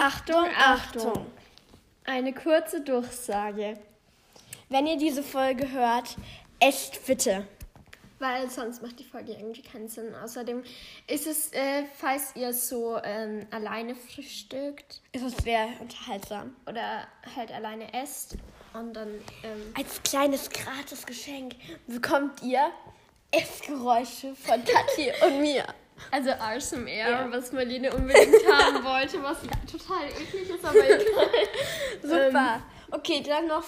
Achtung, Achtung! Eine kurze Durchsage. Wenn ihr diese Folge hört, esst bitte. Weil sonst macht die Folge irgendwie keinen Sinn. Außerdem ist es, äh, falls ihr so ähm, alleine frühstückt. Ist es sehr unterhaltsam. Oder halt alleine esst. Und dann. Ähm, Als kleines Gratisgeschenk bekommt ihr Essgeräusche von Kathi und mir. Also ASMR, ja. was Marlene unbedingt haben wollte, was total eklig ist, aber egal. Super. Ähm, okay, dann noch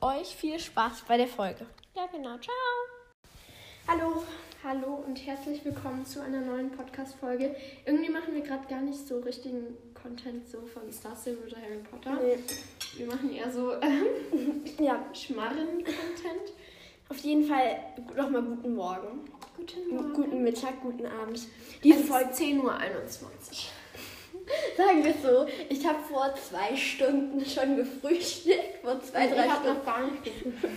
euch viel Spaß bei der Folge. Ja, genau. Ciao. Hallo, hallo und herzlich willkommen zu einer neuen Podcast-Folge. Irgendwie machen wir gerade gar nicht so richtigen Content so von Star Silver oder Harry Potter. Nee. Wir machen eher so ähm, ja. Schmarren-Content. Auf jeden Fall nochmal guten Morgen. Guten Morgen. Guten Mittag, guten Abend. Diese es Folge 10.21 Uhr. Sagen wir so, ich habe vor zwei Stunden schon gefrühstückt. Vor zwei, drei ich Stunden. Ich habe noch gar nicht gefrühstückt.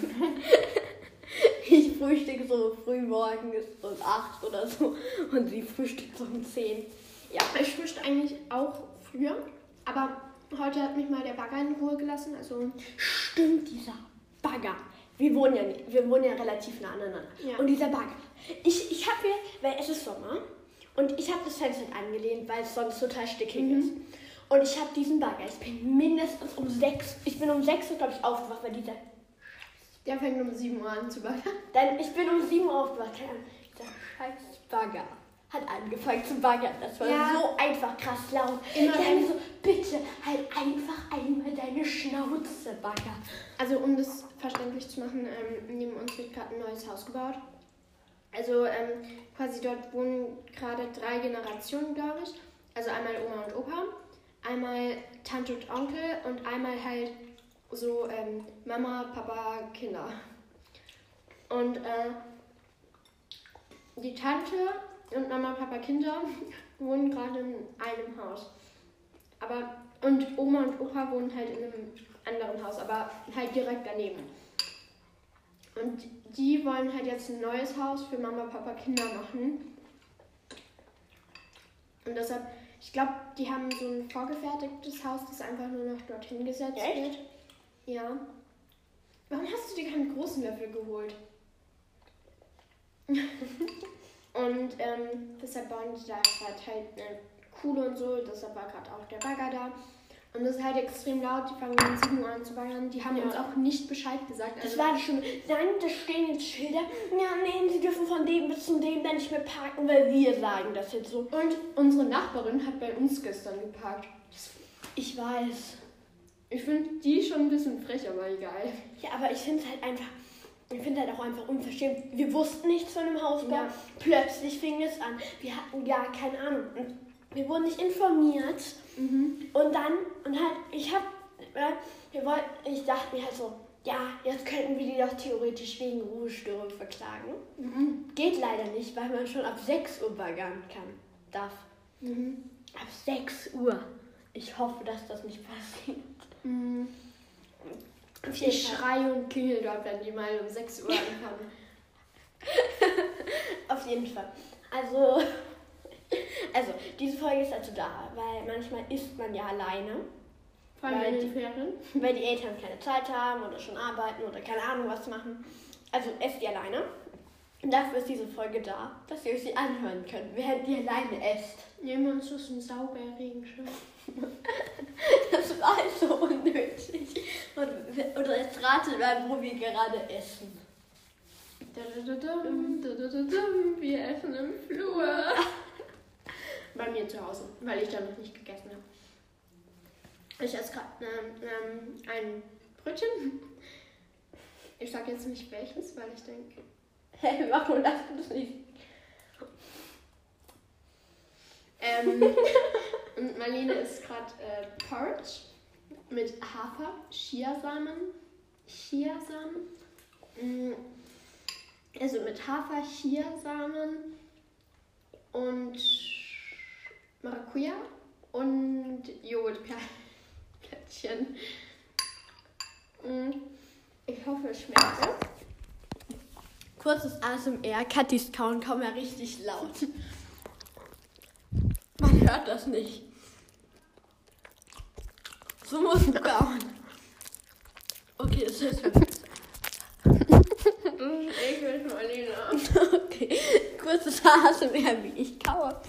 ich frühstücke so früh morgens um 8 oder so und sie frühstückt so um 10. Ja, ich frühstücke eigentlich auch früher, aber heute hat mich mal der Bagger in Ruhe gelassen. Also Stimmt, dieser Bagger wir wohnen ja, wir wohnen ja relativ nah aneinander. Ja. Und dieser Bagger. Ich, ich habe mir, weil es ist Sommer und ich habe das Fenster angelehnt, weil es sonst total stickig mhm. ist. Und ich habe diesen Bagger. Ich bin mindestens um sechs, ich bin um sechs Uhr, glaube ich, aufgewacht, weil dieser. Der fängt um sieben Uhr an zu baggern. Dann, ich bin um sieben Uhr aufgewacht. Dieser scheiß Bagger hat angefangen zu baggern. Das war ja. so einfach krass laut. Immer ich so, bitte halt einfach einmal deine Schnauze, Bagger. Also um das verständlich zu machen, ähm, neben uns wird gerade ein neues Haus gebaut. Also ähm, quasi dort wohnen gerade drei Generationen, glaube ich. Also einmal Oma und Opa, einmal Tante und Onkel und einmal halt so ähm, Mama, Papa, Kinder. Und äh, die Tante und Mama, Papa, Kinder wohnen gerade in einem Haus. Aber und Oma und Opa wohnen halt in einem anderen Haus, aber halt direkt daneben. Und die wollen halt jetzt ein neues Haus für Mama, Papa, Kinder machen. Und deshalb, ich glaube, die haben so ein vorgefertigtes Haus, das einfach nur noch dorthin gesetzt Echt? wird. Ja. Warum hast du dir keinen großen Löffel geholt? Und ähm, deshalb bauen die da gerade halt eine Kuhle und so. Deshalb war gerade auch der Bagger da. Und das ist halt extrem laut. Die fangen um 7 Uhr an zu baggern. Die haben ja. uns auch nicht Bescheid gesagt. Also das war schon. Nein, da stehen jetzt Schilder. Ja, nein, sie dürfen von dem bis zum dem dann nicht mehr parken, weil wir sagen das jetzt so. Und unsere Nachbarin hat bei uns gestern geparkt. Ich weiß. Ich finde die schon ein bisschen frech, aber egal. Ja, aber ich finde es halt einfach ich finde halt auch einfach unverschämt. Wir wussten nichts von dem Hausbau. Ja. Plötzlich fing es an. Wir hatten ja keine Ahnung. Und wir wurden nicht informiert. Mhm. Und dann, und halt, ich hab, äh, wir wollten, ich dachte mir halt so, ja, jetzt könnten wir die doch theoretisch wegen Ruhestörung verklagen. Mhm. Geht leider nicht, weil man schon ab 6 Uhr baggern kann, darf. Mhm. Ab 6 Uhr. Ich hoffe, dass das nicht passiert. Mhm. Ich schreie und klingel dort, wenn die mal um 6 Uhr anfangen. Auf jeden Fall. Also, also, diese Folge ist dazu da, weil manchmal isst man ja alleine. Vor allem weil die, Ferien. Weil die Eltern keine Zeit haben oder schon arbeiten oder keine Ahnung was machen. Also esst ihr alleine. Und dafür ist diese Folge da, dass ihr euch sie anhören könnt, während ihr alleine esst. Nehmen uns das ein sauber Regenschirm. das war so unnötig. Oder jetzt ratet mal, wo wir gerade essen. Wir essen im Flur. Bei mir zu Hause, weil ich da noch nicht gegessen habe. Ich esse gerade ähm, ein Brötchen. Ich sage jetzt nicht welches, weil ich denke, Hä, warum darfst du das nicht? Ähm, und Marlene isst gerade äh, Porridge mit Hafer, Chiasamen. Chiasamen. Mm, also mit Hafer, Chiasamen und Maracuja und Joghurtplättchen. Mm, ich hoffe, es schmeckt kurzes ASMR. Katis kauen kaum ja richtig laut. Man hört das nicht. So muss es kauen. Okay, das ist Ich will Marlene. Okay, kurzes ASMR, wie ich kaue.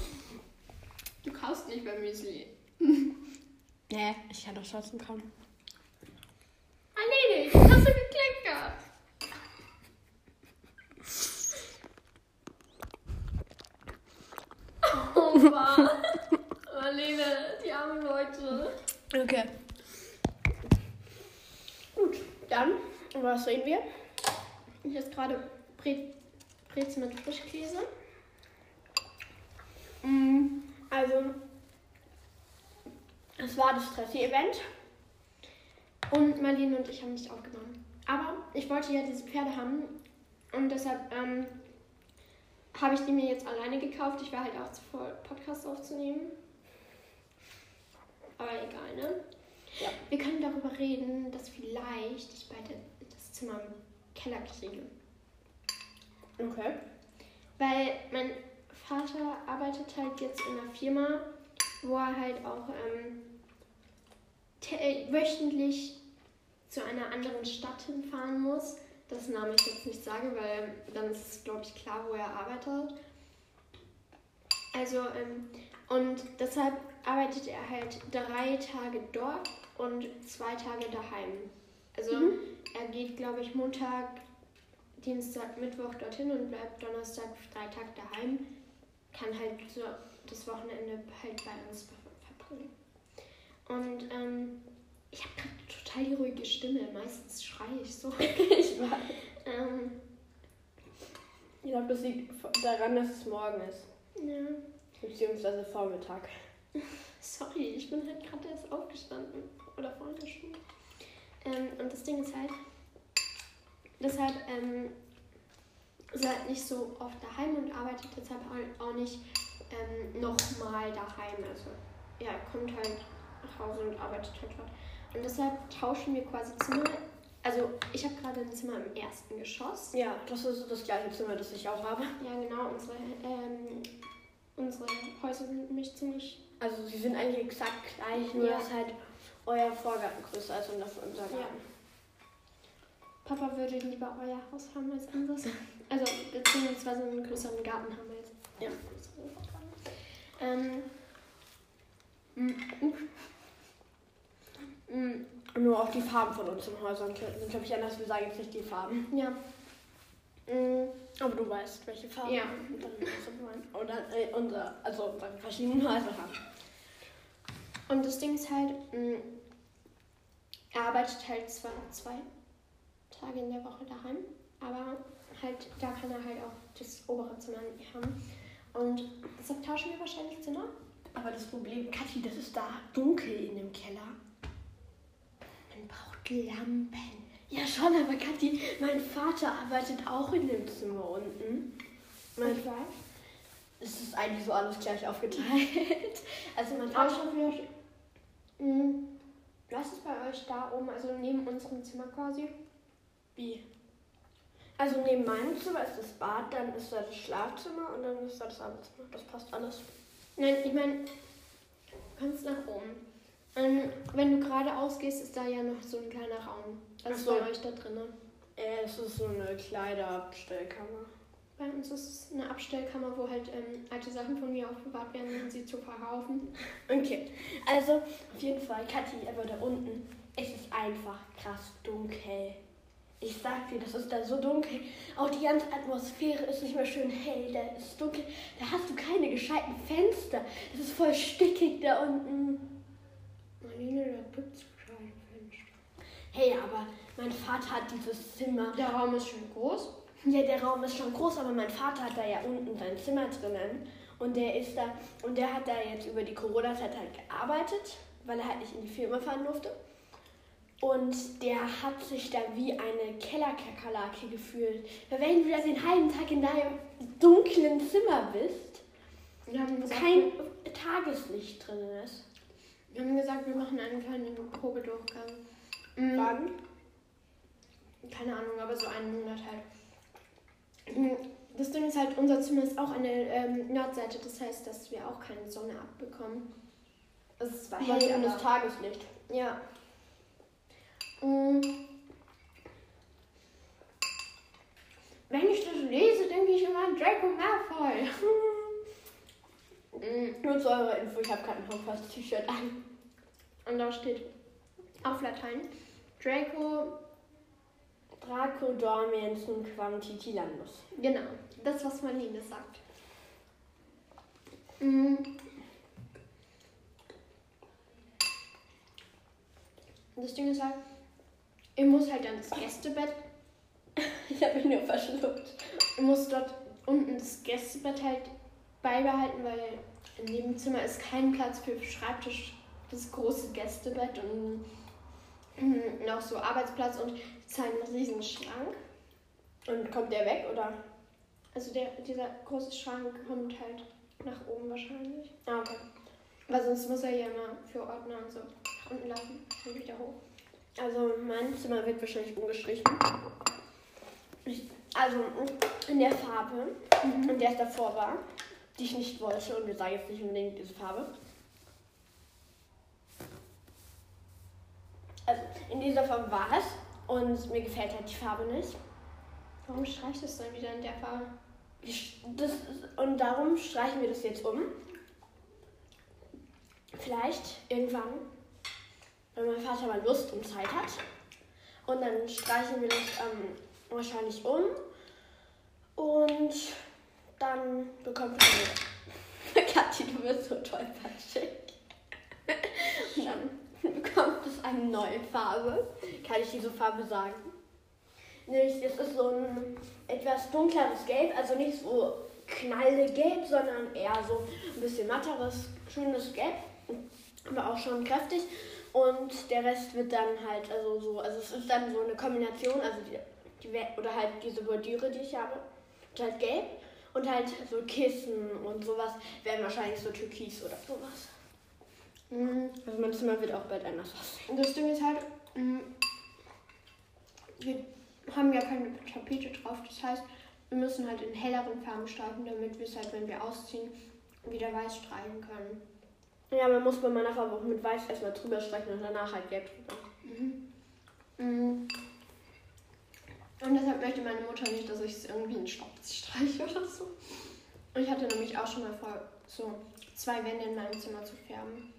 Du kaust nicht bei Müsli. Nee, ich kann doch trotzdem kauen. Marlene, hast du gekleckert? Oh Mann. Marlene, die armen Leute. Okay. Gut, dann, was reden wir? Ich esse gerade Bre Brezel mit Frischkäse. Mm, Also, es war das Stressi-Event. Und Marlene und ich haben nicht aufgenommen. Aber ich wollte ja diese Pferde haben und deshalb ähm, habe ich die mir jetzt alleine gekauft. Ich war halt auch zu voll, Podcast aufzunehmen. Aber egal, ne? Ja. Wir können darüber reden, dass vielleicht ich beide das Zimmer im Keller kriege. Okay. Weil mein Vater arbeitet halt jetzt in einer Firma, wo er halt auch ähm, äh, wöchentlich zu einer anderen Stadt hinfahren muss. Das Name ich jetzt nicht sage, weil dann ist es, glaube ich, klar, wo er arbeitet. Also, ähm, und deshalb arbeitet er halt drei Tage dort und zwei Tage daheim. Also, Mhm. er geht, glaube ich, Montag, Dienstag, Mittwoch dorthin und bleibt Donnerstag, Freitag daheim. Kann halt so das Wochenende halt bei uns ver- verbringen. Und ähm, ich habe gerade total die ruhige Stimme. Meistens schreie ich so. Ich weiß. ähm, Ich glaube, das liegt daran, dass es morgen ist. ja. Beziehungsweise Vormittag. Sorry, ich bin halt gerade erst aufgestanden. Oder vor einer Stunde. Ähm, und das Ding ist halt, deshalb ähm, ist er halt nicht so oft daheim und arbeitet deshalb auch nicht ähm, nochmal daheim. Also, ja, kommt halt nach Hause und arbeitet halt dort. Und deshalb tauschen wir quasi Zimmer. Also, ich habe gerade ein Zimmer im ersten Geschoss. Ja, das ist das gleiche Zimmer, das ich auch habe. Ja, genau, unsere, ähm, unsere Häuser sind nämlich ziemlich Also sie sind eigentlich exakt gleich, nur Ja. dass halt euer Vorgarten größer ist und das unser Garten. Ja. Papa würde lieber euer Haus haben als unseres. Also beziehungsweise einen größeren Garten haben als Ja. einen größeren Garten. Ähm, nur auch die Farben von unseren Häusern sind, glaube ich, anders. Wir sagen jetzt nicht die Farben. ja. Aber du weißt, welche Farben. Ja. Oder äh, unser, also unsere verschiedenen Häuser haben. Und das Ding ist halt, mm, er arbeitet halt zwar zwei Tage in der Woche daheim, aber halt, da kann er halt auch das obere Zimmer nicht haben. Und deshalb tauschen wir wahrscheinlich Zimmer. Aber das Problem, Kathi, das ist da dunkel in dem Keller. Man braucht Lampen. Ja, schon, aber Kathi, mein Vater arbeitet auch in dem Zimmer unten. Mein Ich weiß. Es ist eigentlich so alles gleich aufgeteilt. Also mein Aber Vater. schon. Mhm. Was ist bei euch da oben, also neben unserem Zimmer quasi? Wie? Also neben meinem Zimmer ist das Bad, dann ist da das Schlafzimmer und dann ist da das Arbeitszimmer. Das passt alles. Nein, ich meine, du kannst nach oben. Und wenn du geradeaus gehst, ist da ja noch so ein kleiner Raum. Was Ach ist so. bei euch da drin? Äh, es ist so eine Kleiderabstellkammer. Bei uns ist es eine Abstellkammer, wo halt ähm, alte Sachen von mir aufbewahrt werden, um sie zu verkaufen. Okay, also auf jeden Fall, Kathi, aber da unten, es ist einfach krass dunkel. Ich sag dir, das ist da so dunkel. Auch die ganze Atmosphäre ist nicht mehr schön hell. Da ist dunkel. Da hast du keine gescheiten Fenster. Das ist voll stickig da unten. Marlene, da gibt's keine Fenster. Hey, aber mein Vater hat dieses Zimmer. Der Raum ist schon groß. Ja, der Raum ist schon groß, aber mein Vater hat da ja unten sein Zimmer drinnen. Und der ist da, und der hat da jetzt über die Corona-Zeit halt gearbeitet, weil er halt nicht in die Firma fahren durfte. Und der hat sich da wie eine Kellerkakerlake gefühlt. Weil wenn du da den halben Tag in deinem dunklen Zimmer bist, Wir haben gesagt, kein Tageslicht drin ist. wir haben gesagt, wir machen einen kleinen Probedurchgang. Mhm. Wann? keine Ahnung, aber so einen Monat halt. Mhm. Das Ding ist halt, unser Zimmer ist auch an der ähm, Nordseite, das heißt, dass wir auch keine Sonne abbekommen. Es war hell und das Tageslicht. Ja. Wenn ich das lese, denke ich immer an Draco Malfoy. Nur zu eurer Info, ich habe kein Hogwarts-T-Shirt an. Und da steht auf Latein Draco Draco Dormiens Quantitilandus. Genau, das, was Marlene sagt. Mm. Das Ding ist halt, ihr muss halt dann das Gästebett. ich habe mich nur verschluckt. Ihr muss dort unten das Gästebett halt beibehalten, weil in dem Zimmer ist kein Platz für Schreibtisch, das große Gästebett und noch so Arbeitsplatz und es ist halt ein riesen Schrank. Und kommt der weg oder? Also der, dieser große Schrank kommt halt nach oben wahrscheinlich. Ah, okay. Weil sonst muss er ja immer für Ordner und so nach unten laufen und wieder hoch. Also mein Zimmer wird wahrscheinlich umgestrichen. Also in der Farbe, mhm. in der es davor war, die ich nicht wollte und wir sagen jetzt nicht unbedingt diese Farbe. Also in dieser Farbe war es und mir gefällt halt die Farbe nicht. Warum streicht es dann wieder in der Farbe? Das und darum streichen wir das jetzt um. Vielleicht irgendwann, wenn mein Vater mal Lust und Zeit hat. Und dann streichen wir das ähm, wahrscheinlich um. Und dann bekommt ihr. Kathi, du bist so tollpatschig. Und dann bekommt es eine neue Farbe. Kann ich diese Farbe sagen? Nicht, es ist so ein etwas dunkleres Gelb, also nicht so knallgelb, sondern eher so ein bisschen matteres, schönes Gelb, aber auch schon kräftig. Und der Rest wird dann halt, also so, also es ist dann so eine Kombination, also die, die oder halt diese Bordüre, die ich habe, und halt gelb und halt so Kissen und sowas werden wahrscheinlich so türkis oder sowas. Mhm. Also mein Zimmer wird auch bald anders aussehen. Das Ding ist halt, mh, wir haben ja keine Tapete drauf. Das heißt, wir müssen halt in helleren Farben streichen, damit wir es halt, wenn wir ausziehen, wieder weiß streichen können. Ja, man muss bei meiner Farbe auch mit weiß erstmal drüber streichen und danach halt gelb drüber. Mhm. Mhm. Und deshalb möchte meine Mutter nicht, dass ich es irgendwie in Schwarz streiche oder so. Und ich hatte nämlich auch schon mal vor, so zwei Wände in meinem Zimmer zu färben.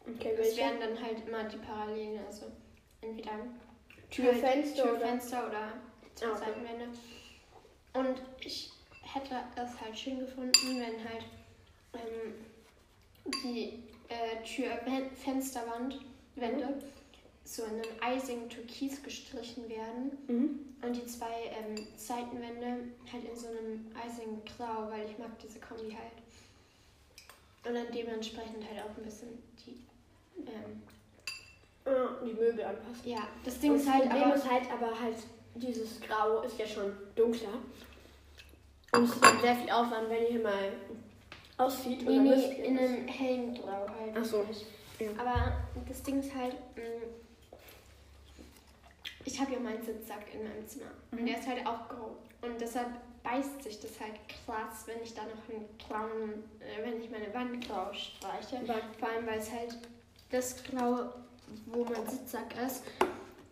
Okay, das wären dann halt immer die Parallelen, also entweder Türfenster, halt Türfenster oder, oder okay. Seitenwände. Und ich hätte es halt schön gefunden, wenn halt ähm, die äh, Tür-Fensterwand, Wände, mhm. so in einem eisigen Türkis gestrichen werden. Mhm. Und die zwei ähm, Seitenwände halt in so einem eisigen Grau, weil ich mag diese Kombi halt. Und dann dementsprechend halt auch ein bisschen die ähm, die Möbel anpassen. Ja, das Ding ist halt, Problem aber, ist halt, aber halt, dieses Grau ist ja schon dunkler. Und es ist dann sehr viel Aufwand, wenn ihr hier mal aussieht. Nee, nee, in einem hellen Grau halt. Ach so. Ja. Aber das Ding ist halt, mm, ich habe ja meinen Sitzsack in meinem Zimmer. Mhm. Und der ist halt auch grau. Und deshalb beißt sich das halt krass, wenn ich da noch einen grauen, äh, wenn ich meine Wand grau streiche. Vor allem, weil es halt das Grau wo mein Sitzsack ist,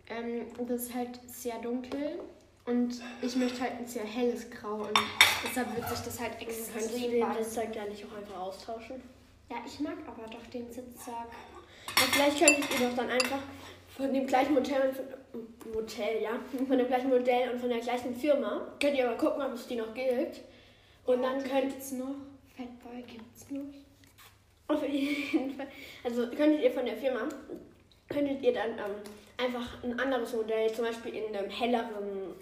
ähm, das ist halt sehr dunkel und ich möchte halt ein sehr helles Grau und deshalb wird sich das halt extrem Kannst du den Sitzsack ja nicht auch einfach austauschen? Ja, ich mag aber doch den Sitzsack. Ja, vielleicht könntet ihr doch dann einfach von dem gleichen Modell, von, Modell, ja, von dem gleichen Modell und von der gleichen Firma, könnt ihr aber gucken, ob es die noch gilt. Und ja, dann könnt es noch. Fatboy gibt's noch. Auf jeden Fall. Also könntet ihr von der Firma könntet ihr dann ähm, einfach ein anderes Modell, zum Beispiel in einem helleren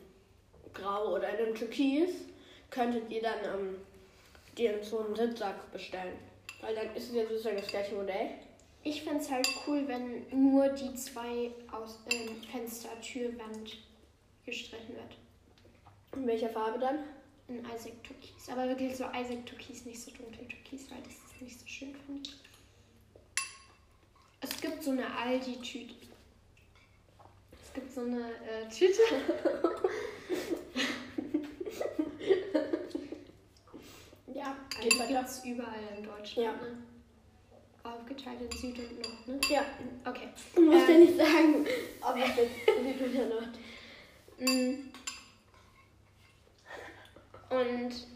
Grau oder in einem Türkis, könntet ihr dann ähm, dir so einen Sitzsack bestellen. Weil dann ist es ja sozusagen das gleiche Modell. Ich fände es halt cool, wenn nur die zwei aus äh, Fenster, Türwand gestrichen wird. In welcher Farbe dann? In Isaac Türkis. Aber wirklich so Isaac Türkis, nicht so dunkel Türkis, weil das ist nicht so schön finde. Es gibt so eine Aldi-Tüte. Es gibt so eine äh, Tüte. ja, die gibt es überall in Deutschland. Ja. Ne? aufgeteilt in Süd und Nord, ne? Ja. Okay. Du musst Ähm. ja nicht sagen, ob es jetzt Süd oder Nord. Mm. Und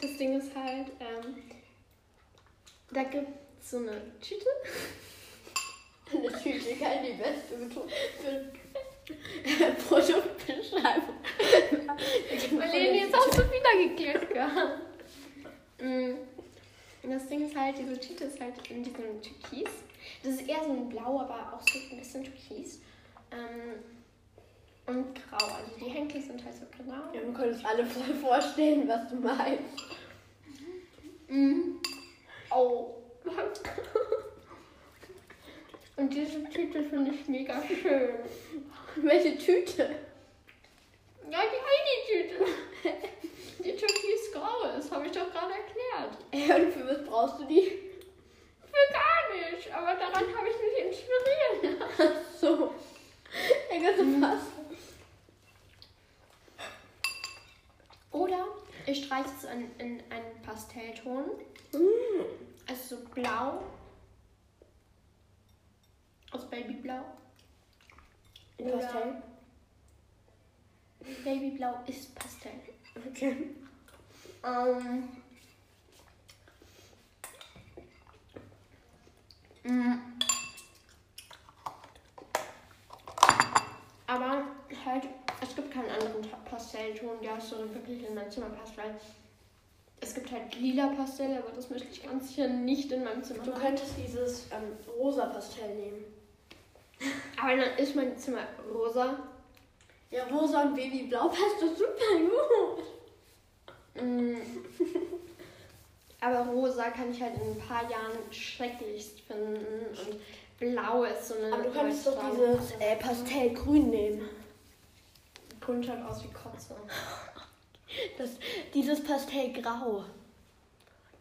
das Ding ist halt, ähm, da gibt es so eine Tüte. Kann die beste Betonung für Produktbeschreibung. Marlene, jetzt hast du wieder geklickt gehabt. Mm. Das Ding ist halt, diese Tüte ist halt in diesem Türkis. Das ist eher so ein Blau, aber auch so ein bisschen Türkis. Ähm, und grau. Also die Henkel sind halt so grau. Ja, wir können uns alle voll vorstellen, was du meinst. Mhm. Oh. Und diese Tüte finde ich mega schön. Welche Tüte? Ja, die Heidi-Tüte. Die türkis-grau ist, habe ich doch gerade erklärt. Ja, und für was brauchst du die? Für gar nicht, aber daran habe ich mich inspirieren lassen. So. Ja, ganz Mhm. passt. Oder ich streiche es in, in einen Pastellton. Also so blau. Babyblau. In Pastell? Babyblau ist Pastell. Okay. Ähm. Mm. Aber halt, es gibt keinen anderen Pastellton, der so wirklich in mein Zimmer passt, weil es gibt halt lila Pastell, aber das möchte ich ganz sicher nicht in meinem Zimmer Du haben. könntest dieses ähm, rosa Pastell nehmen. Aber dann ist mein Zimmer rosa. Ja, rosa und Babyblau passt doch super gut. Mm. Aber rosa kann ich halt in ein paar Jahren schrecklichst finden und blau ist so eine. Aber du könntest doch dieses äh, Pastellgrün nehmen. Grün schaut aus wie Kotze. Das, dieses Pastellgrau.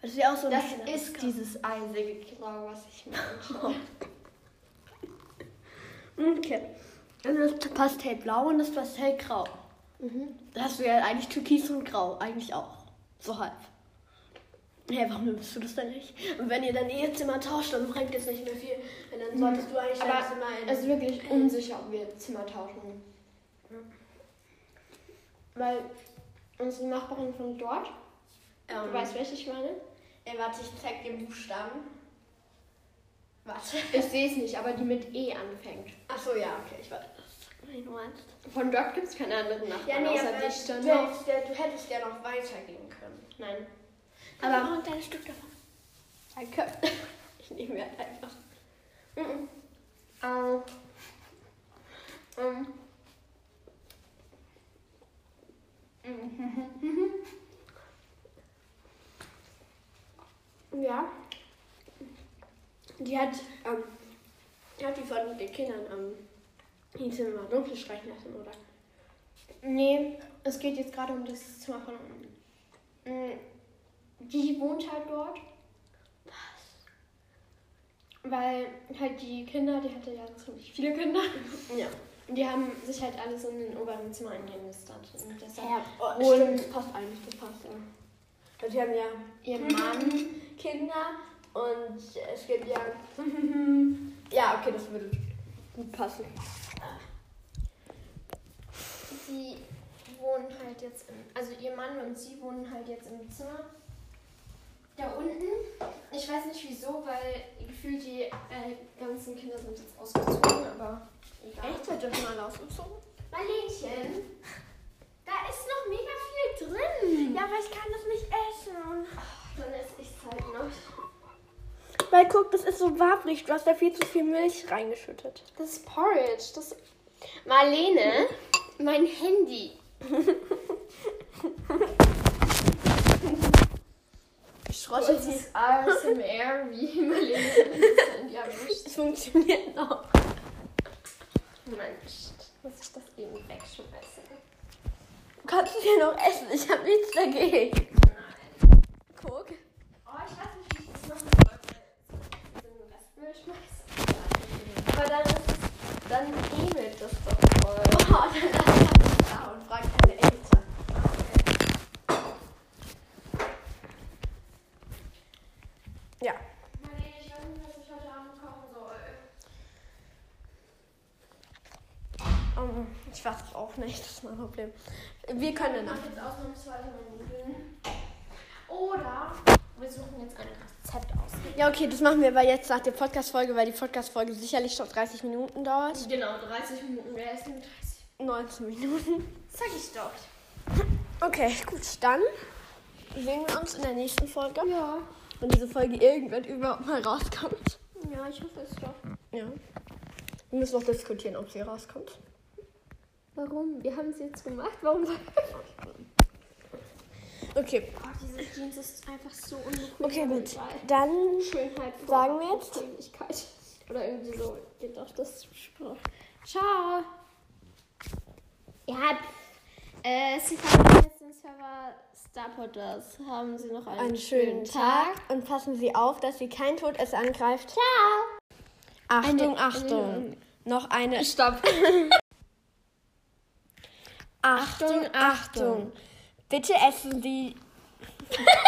Das ist ja auch so ein Das ist dieses eisige Grau, was ich meine. Okay. Also das Pastellblau und das Pastellgrau. mhm. Da hast du ja eigentlich Türkis und Grau. Eigentlich auch. So halb. Hä, warum nimmst du das denn nicht? Und wenn ihr dann eh Zimmer tauscht, dann bringt es nicht mehr viel. Und dann solltest du eigentlich Aber Zimmer in... Es ist wirklich unsicher, ob wir Zimmer tauschen. Weil unsere Nachbarin von dort, ähm, du weißt, welche ich meine? Ey, warte, ich zeig dir Buchstaben. Warte. Ich sehe es nicht, aber die mit E anfängt. Achso, ja, okay, ich warte. Wie du meinst. Von dort gibt es keine anderen Nachbarn, Ja, nee, außer dich dann du, noch. hättest ja, du hättest ja noch weitergehen können. Nein. Aber Aber- noch ein kleines Stück davon. Danke. Ich nehme mir halt einfach. Mhm. Äh, ähm. Ja. Die hat, ähm, die hat die von den Kindern ähm, die Zimmer dunkel streichen lassen, oder? Nee, es geht jetzt gerade um das Zimmer von unten. Mm, Die wohnt halt dort. Was? Weil halt die Kinder, die hatte ja ziemlich viele Kinder. Ja. Die haben sich halt alle so in den oberen Zimmer eingenistet. Und deshalb Ja, oh, Und- stimmt, das passt eigentlich, das passt ja. Also die haben ja ihr Mann, Kinder und es gibt ja. ja, okay, das würde gut passen. sie wohnen halt jetzt im, also ihr Mann und sie wohnen halt jetzt im Zimmer da unten. Ich weiß nicht wieso, weil gefühlt die äh, ganzen Kinder sind jetzt ausgezogen, aber egal. Echt? Seid ihr schon alle ausgezogen? Marlenchen, da ist noch mega viel drin. Ja, aber ich kann das nicht essen. Dann esse ich es halt noch. Weil guck, das ist so wabrig. Du hast da viel zu viel Milch reingeschüttet. Das ist Porridge. Das Marlene, mein Handy. Ich schrotte Das ist ASMR, wie Marlene das Handy erwischt. Es funktioniert noch. Mensch, muss ich das eben wegschmeißen. Du kannst es ja noch essen. Ich habe nichts dagegen. Aber dann ist es, dann ähnelt das doch voll. Oh, dann lass ich da und frag deine Eltern. Okay. Ja. Marlene, ich weiß nicht, was ich heute Abend kochen soll. Ähm, ich weiß auch nicht, das ist mein Problem. Wir können. Ich mach jetzt ausnahmsweise meine Nudeln. Oder wir suchen jetzt ein Rezept aus. Ja, okay, das machen wir aber jetzt nach der Podcast-Folge, weil die Podcast-Folge sicherlich noch 30 Minuten dauert. Genau, 30 Minuten. Wer ist denn 30? 19 Minuten. Sag ich doch. Okay, gut, dann sehen wir uns in der nächsten Folge. Ja. Wenn diese Folge irgendwann überhaupt mal rauskommt. Ja, ich hoffe es doch. Ja. Wir müssen noch diskutieren, ob sie rauskommt. Warum? Wir haben es jetzt gemacht. Warum? Okay, Oh, diese Jeans ist einfach so unbequem. okay, gut. Dann Schönheit Sagen wir jetzt? Oder irgendwie so geht doch das Spruch. Ciao. Ja, äh, Sie verlassen jetzt den Server Starpodders. Haben Sie noch einen, einen schönen Tag und passen Sie auf, dass Sie kein Todesser angreift. Ciao. Achtung, Eine- Achtung. Noch eine. Stopp. Achtung, Achtung. Bitte essen Sie